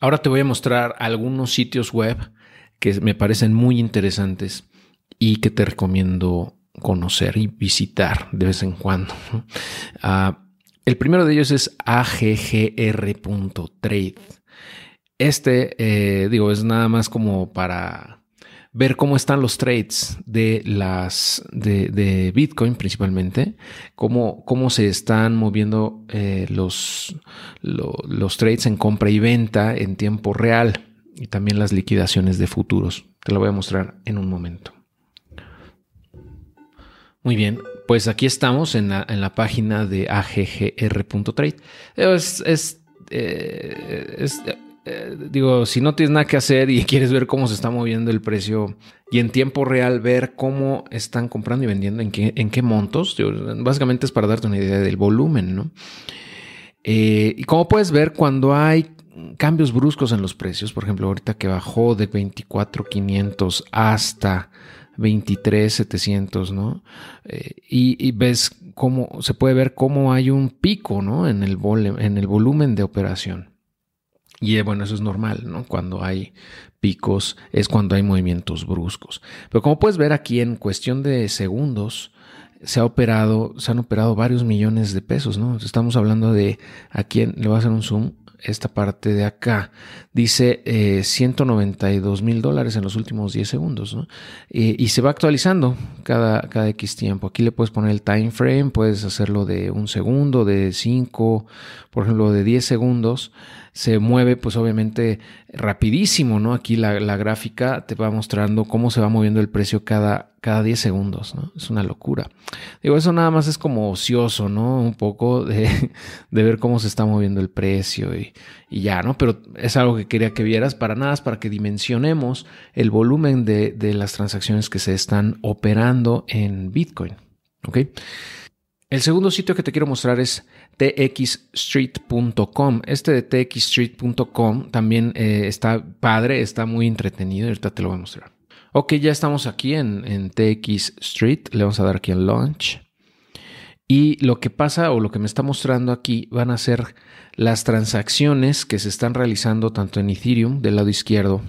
Ahora te voy a mostrar algunos sitios web que me parecen muy interesantes y que te recomiendo conocer y visitar de vez en cuando. Ah, el primero de ellos es aggr.trade. Este, eh, digo, es nada más como para ver cómo están los trades de las de, Bitcoin principalmente, cómo, cómo se están moviendo eh, los, los trades en compra y venta en tiempo real y también las liquidaciones de futuros. Te lo voy a mostrar en un momento. Muy bien, pues aquí estamos en la, página de aggr.trade. Es, eh, es eh, digo, si no tienes nada que hacer y quieres ver cómo se está moviendo el precio y en tiempo real ver cómo están comprando y vendiendo, en qué, en qué montos, básicamente es para darte una idea del volumen, ¿no? Eh, y como puedes ver, cuando hay cambios bruscos en los precios, por ejemplo, ahorita que bajó de 24,500 hasta 23,700, ¿no? Eh, y, ves cómo se puede ver cómo hay un pico, ¿no? En el, en el volumen de operación. Y eh, bueno, eso es normal, ¿no? Cuando hay picos es cuando hay movimientos bruscos. Pero como puedes ver aquí en cuestión de segundos, se ha operado, se han operado varios millones de pesos, ¿no? Estamos hablando de, aquí le voy a hacer un zoom, esta parte de acá, dice 192 eh, mil dólares en los últimos 10 segundos, ¿no? y se va actualizando cada, cada X tiempo. Aquí le puedes poner el time frame, puedes hacerlo de un segundo, de 5, por ejemplo, de 10 segundos se mueve pues obviamente rapidísimo, ¿no? Aquí la, gráfica te va mostrando cómo se va moviendo el precio cada, cada 10 segundos, ¿no? Es una locura. Digo, eso nada más es como ocioso, ¿no? Un poco de, ver cómo se está moviendo el precio y, ya, ¿no? Pero es algo que quería que vieras para nada, para que dimensionemos el volumen de, de las transacciones que se están operando en Bitcoin, ¿ok? El segundo sitio que te quiero mostrar es txstreet.com. Este de txstreet.com también eh, está padre, está muy entretenido. Ahorita te lo voy a mostrar. Ok, ya estamos aquí en, en TX Street. Le vamos a dar aquí en Launch. Y lo que pasa o lo que me está mostrando aquí van a ser las transacciones que se están realizando tanto en Ethereum del lado izquierdo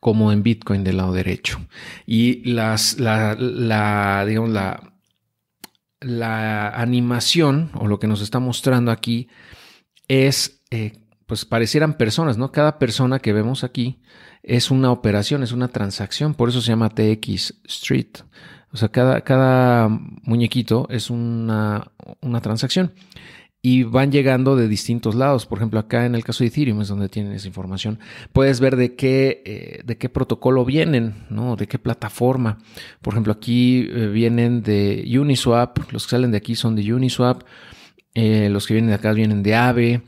como en Bitcoin del lado derecho. Y las, la, la digamos, la, la animación o lo que nos está mostrando aquí es, eh, pues parecieran personas, ¿no? Cada persona que vemos aquí es una operación, es una transacción, por eso se llama TX Street. O sea, cada, cada muñequito es una, una transacción y van llegando de distintos lados. Por ejemplo, acá en el caso de Ethereum es donde tienen esa información. Puedes ver de qué, eh, de qué protocolo vienen, ¿no? De qué plataforma. Por ejemplo, aquí eh, vienen de Uniswap. Los que salen de aquí son de Uniswap. Eh, los que vienen de acá vienen de Aave.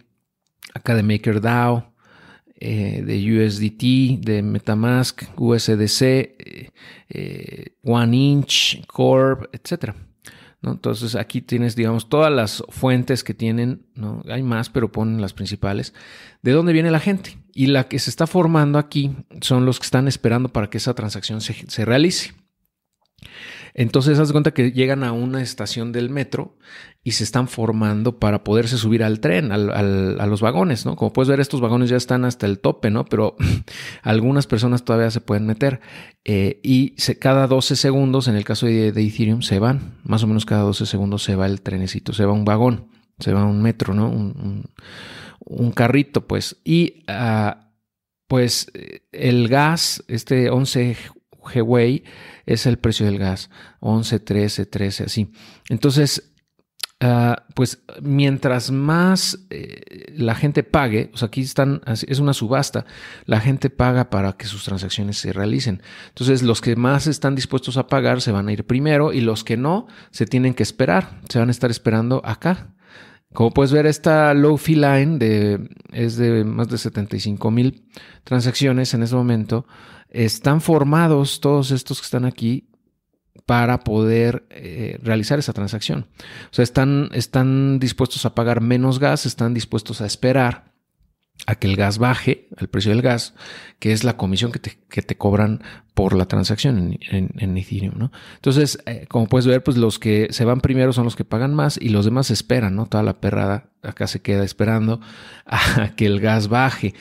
Acá de MakerDAO. de USDT, de Metamask, USDC, One Inch, Corp, etcétera. Entonces aquí tienes, digamos, todas las fuentes que tienen, ¿no? Hay más, pero ponen las principales. ¿De dónde viene la gente? Y la que se está formando aquí son los que están esperando para que esa transacción se, se realice. Entonces, haz de cuenta que llegan a una estación del metro y se están formando para poderse subir al tren, al, a los vagones, ¿no? Como puedes ver, estos vagones ya están hasta el tope, ¿no? Pero algunas personas todavía se pueden meter. Eh, y cada 12 segundos, en el caso de, Ethereum, se van. Más o menos cada 12 segundos se va el trenecito, se va un vagón, se va un metro, ¿no? Un, un, carrito, pues. Y ah, pues el gas, este 11 Gwei es el precio del gas, 11, 13, 13, así. Entonces, ah, pues mientras más eh, la gente pague, o sea, aquí están, es una subasta, la gente paga para que sus transacciones se realicen. Entonces, los que más están dispuestos a pagar se van a ir primero y los que no se tienen que esperar, se van a estar esperando acá. Como puedes ver, esta low fee line de, es de más de 75 mil transacciones en ese momento están formados todos estos que están aquí para poder eh, realizar esa transacción. O sea, están, están dispuestos a pagar menos gas, están dispuestos a esperar a que el gas baje, el precio del gas, que es la comisión que te, que te cobran por la transacción en, Ethereum, ¿no? Entonces, eh, como puedes ver, pues los que se van primero son los que pagan más y los demás esperan, ¿no? Toda la perrada acá se queda esperando a que el gas baje.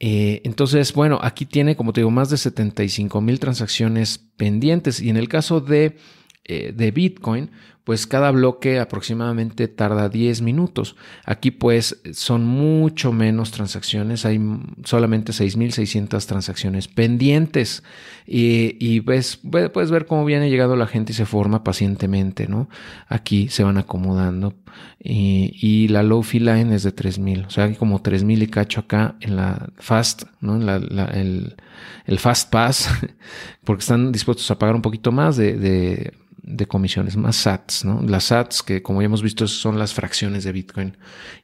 Eh, entonces, bueno, aquí tiene, como te digo, más de 75 mil transacciones pendientes. Y en el caso de, eh, de Bitcoin, pues cada bloque aproximadamente tarda 10 minutos. Aquí pues son mucho menos transacciones, hay solamente 6.600 transacciones pendientes y, ves, puedes ver cómo viene llegando la gente y se forma pacientemente, ¿no? Aquí se van acomodando y, la low fee line es de 3.000, o sea, hay como 3.000 y cacho acá en la fast, ¿no? En la, el, fast pass, porque están dispuestos a pagar un poquito más de comisiones, más SATs, ¿no? Las SATs, que como ya hemos visto, son las fracciones de Bitcoin.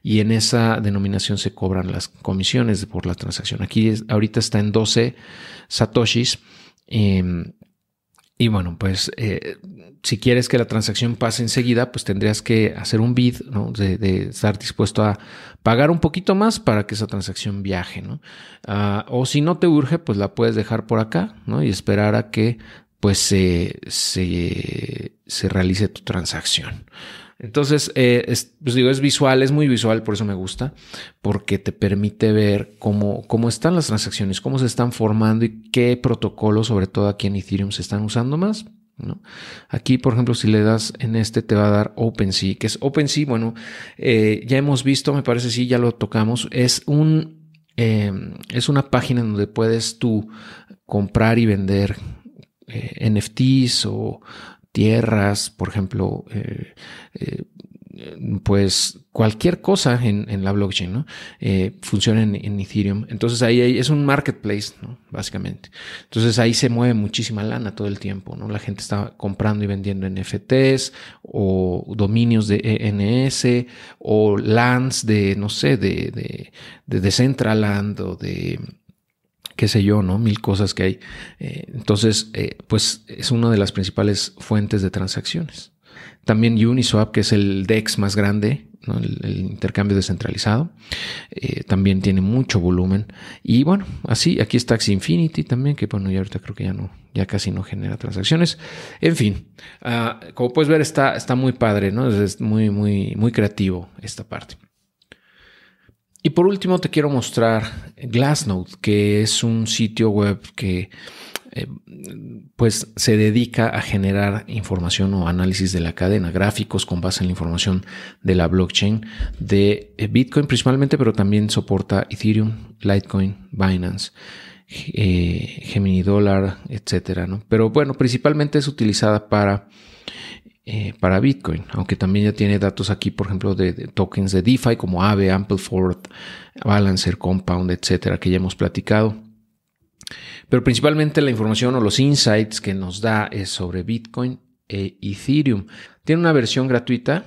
Y en esa denominación se cobran las comisiones por la transacción. Aquí ahorita está en 12 satoshis. Em, y bueno, pues eh, si quieres que la transacción pase enseguida, pues tendrías que hacer un bid, ¿no? De, estar dispuesto a pagar un poquito más para que esa transacción viaje, ¿no? Ah, o si no te urge, pues la puedes dejar por acá, ¿no? Y esperar a que pues se, se, realice tu transacción. Entonces, eh, es, pues digo, es visual, es muy visual, por eso me gusta, porque te permite ver cómo, cómo están las transacciones, cómo se están formando y qué protocolos, sobre todo aquí en Ethereum, se están usando más. ¿no? Aquí, por ejemplo, si le das en este, te va a dar OpenSea, que es OpenSea, bueno, eh, ya hemos visto, me parece, sí, ya lo tocamos, es un, eh, es una página donde puedes tú comprar y vender eh, NFTs o tierras, por ejemplo, eh, eh, pues cualquier cosa en, la blockchain, ¿no? funciona en, Ethereum. Entonces ahí, es un marketplace, ¿no? Básicamente. Entonces ahí se mueve muchísima lana todo el tiempo, ¿no? La gente está comprando y vendiendo NFTs o dominios de ENS o lands de, no sé, de, de, de o de qué sé yo, ¿no? Mil cosas que hay. Eh, entonces, eh, pues es una de las principales fuentes de transacciones. También Uniswap, que es el DEX más grande, el, intercambio descentralizado, eh, también tiene mucho volumen. Y bueno, así, aquí está Axie Infinity también, que bueno, ya ahorita creo que ya no, ya casi no genera transacciones. En fin, ah, como puedes ver, está, está muy padre, ¿no? Es muy, muy, muy creativo esta parte. Y por último te quiero mostrar Glassnode, que es un sitio web que eh, pues se dedica a generar información o análisis de la cadena, gráficos con base en la información de la blockchain de eh, Bitcoin principalmente, pero también soporta Ethereum, Litecoin, Binance. Eh, Gemini Dollar, etcétera, ¿no? Pero bueno, principalmente es utilizada para eh, para Bitcoin, aunque también ya tiene datos aquí, por ejemplo, de, tokens de DeFi como Aave, Ampleford, Balancer, Compound, etcétera, que ya hemos platicado. Pero principalmente la información o los insights que nos da es sobre Bitcoin e Ethereum. Tiene una versión gratuita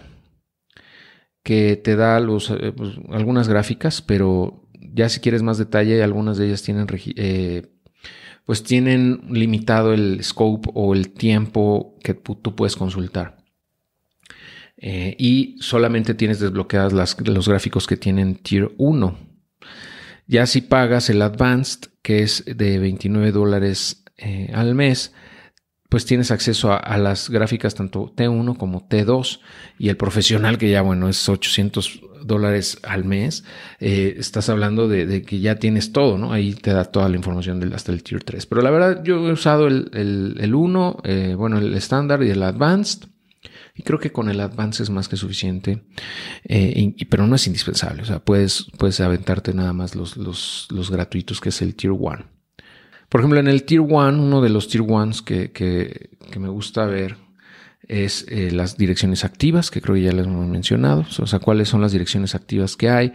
que te da eh, pues, algunas gráficas, pero ya si quieres más detalle, algunas de ellas tienen eh, pues tienen limitado el scope o el tiempo que tú puedes consultar. Eh, y solamente tienes desbloqueadas los gráficos que tienen Tier 1. Ya si pagas el Advanced, que es de 29 dólares eh, al mes, pues tienes acceso a, las gráficas tanto T1 como T2 y el profesional que ya bueno es 800 dólares al mes, eh, estás hablando de, que ya tienes todo, ¿no? Ahí te da toda la información del, hasta el Tier 3. Pero la verdad, yo he usado el, el, 1, eh, bueno, el estándar y el Advanced. Y creo que con el Advanced es más que suficiente, eh, pero no es indispensable. O sea, puedes, puedes aventarte nada más los, los, los gratuitos, que es el Tier 1. Por ejemplo, en el Tier 1, uno de los Tier 1 que, que, que me gusta ver es eh, las direcciones activas, que creo que ya les hemos mencionado, o sea, cuáles son las direcciones activas que hay,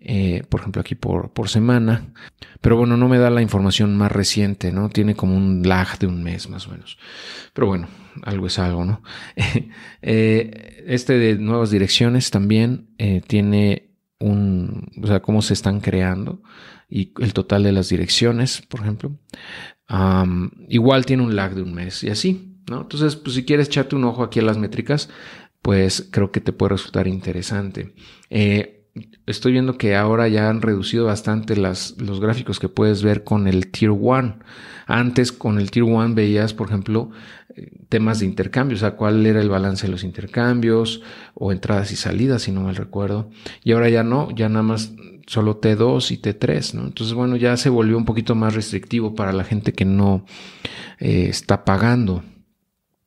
eh, por ejemplo, aquí por, por semana. Pero bueno, no me da la información más reciente, ¿no? Tiene como un lag de un mes más o menos. Pero bueno, algo es algo, ¿no? Eh, este de nuevas direcciones también tiene un, o sea, cómo se están creando y el total de las direcciones, por ejemplo. igual tiene un lag de un mes y así. Entonces, pues si quieres echarte un ojo aquí a las métricas, pues creo que te puede resultar interesante. Eh, estoy viendo que ahora ya han reducido bastante los gráficos que puedes ver con el Tier 1. Antes con el Tier 1 veías, por ejemplo, eh, temas de intercambio, o sea, cuál era el balance de los intercambios o entradas y salidas, si no mal recuerdo. Y ahora ya no, ya nada más solo T2 y T3, ¿no? Entonces, bueno, ya se volvió un poquito más restrictivo para la gente que no eh, está pagando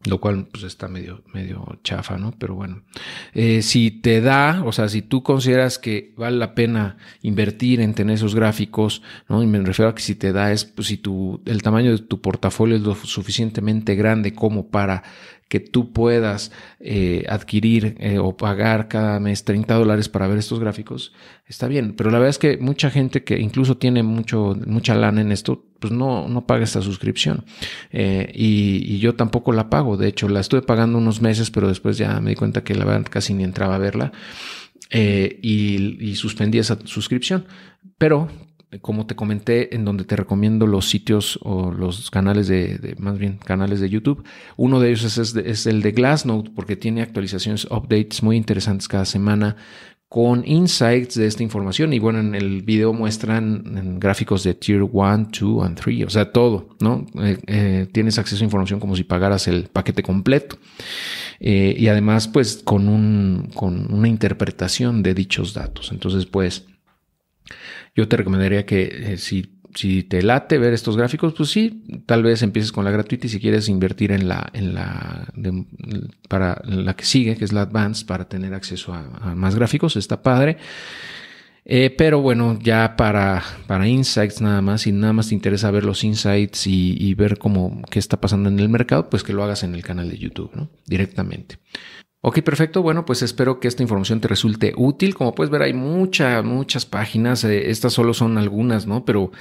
lo cual pues está medio, medio chafa, ¿no? Pero bueno, eh, si te da, o sea, si tú consideras que vale la pena invertir en tener esos gráficos, ¿no? Y me refiero a que si te da es, pues si tu, el tamaño de tu portafolio es lo suficientemente grande como para que tú puedas eh, adquirir eh, o pagar cada mes 30 dólares para ver estos gráficos, está bien. Pero la verdad es que mucha gente que incluso tiene mucho, mucha lana en esto, pues no, no paga esta suscripción. Eh, y, yo tampoco la pago. De hecho, la estuve pagando unos meses, pero después ya me di cuenta que la verdad casi ni entraba a verla. y, y suspendí esa suscripción. Pero como te comenté, en donde te recomiendo los sitios o los canales de, más bien canales de YouTube. Uno de ellos es, el de Glassnode porque tiene actualizaciones, updates muy interesantes cada semana con insights de esta información. Y bueno, en el video muestran gráficos de Tier 1, 2 y 3, o sea, todo, ¿no? Eh, eh, tienes acceso a información como si pagaras el paquete completo. Eh, y además, pues, con, un, con una interpretación de dichos datos. Entonces, pues, yo te recomendaría que si, si te late ver estos gráficos, pues sí, tal vez empieces con la gratuita y si quieres invertir en la, en la, para la que sigue, que es la Advanced, para tener acceso a, más gráficos, está padre. Eh, pero bueno, ya para, para insights nada más, si nada más te interesa ver los insights y, y, ver cómo qué está pasando en el mercado, pues que lo hagas en el canal de YouTube, ¿no? Directamente. Ok, perfecto. Bueno, pues espero que esta información te resulte útil. Como puedes ver, hay muchas, muchas páginas. Eh, estas solo son algunas, ¿no? Pero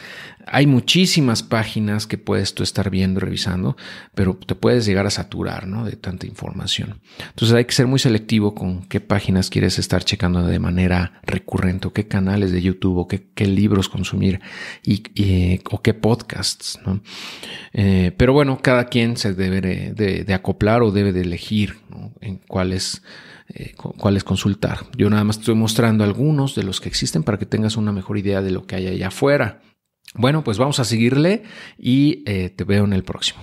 hay muchísimas páginas que puedes tú estar viendo, revisando, pero te puedes llegar a saturar, ¿no? De tanta información. Entonces hay que ser muy selectivo con qué páginas quieres estar checando de manera recurrente, o qué canales de YouTube, o qué, libros consumir, y, o qué podcasts, ¿no? Eh, pero bueno, cada quien se debe de, acoplar o debe de elegir en cuáles eh, cuáles consultar. Yo nada más estoy mostrando algunos de los que existen para que tengas una mejor idea de lo que hay allá afuera. Bueno, pues vamos a seguirle y eh, te veo en el próximo.